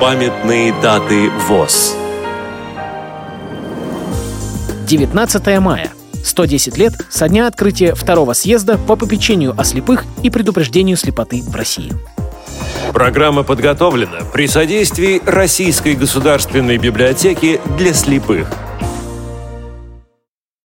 Памятные даты ВОЗ 19 мая. 110 лет со дня открытия второго съезда по попечению о слепых и предупреждению слепоты в России. Программа подготовлена при содействии Российской государственной библиотеки для слепых –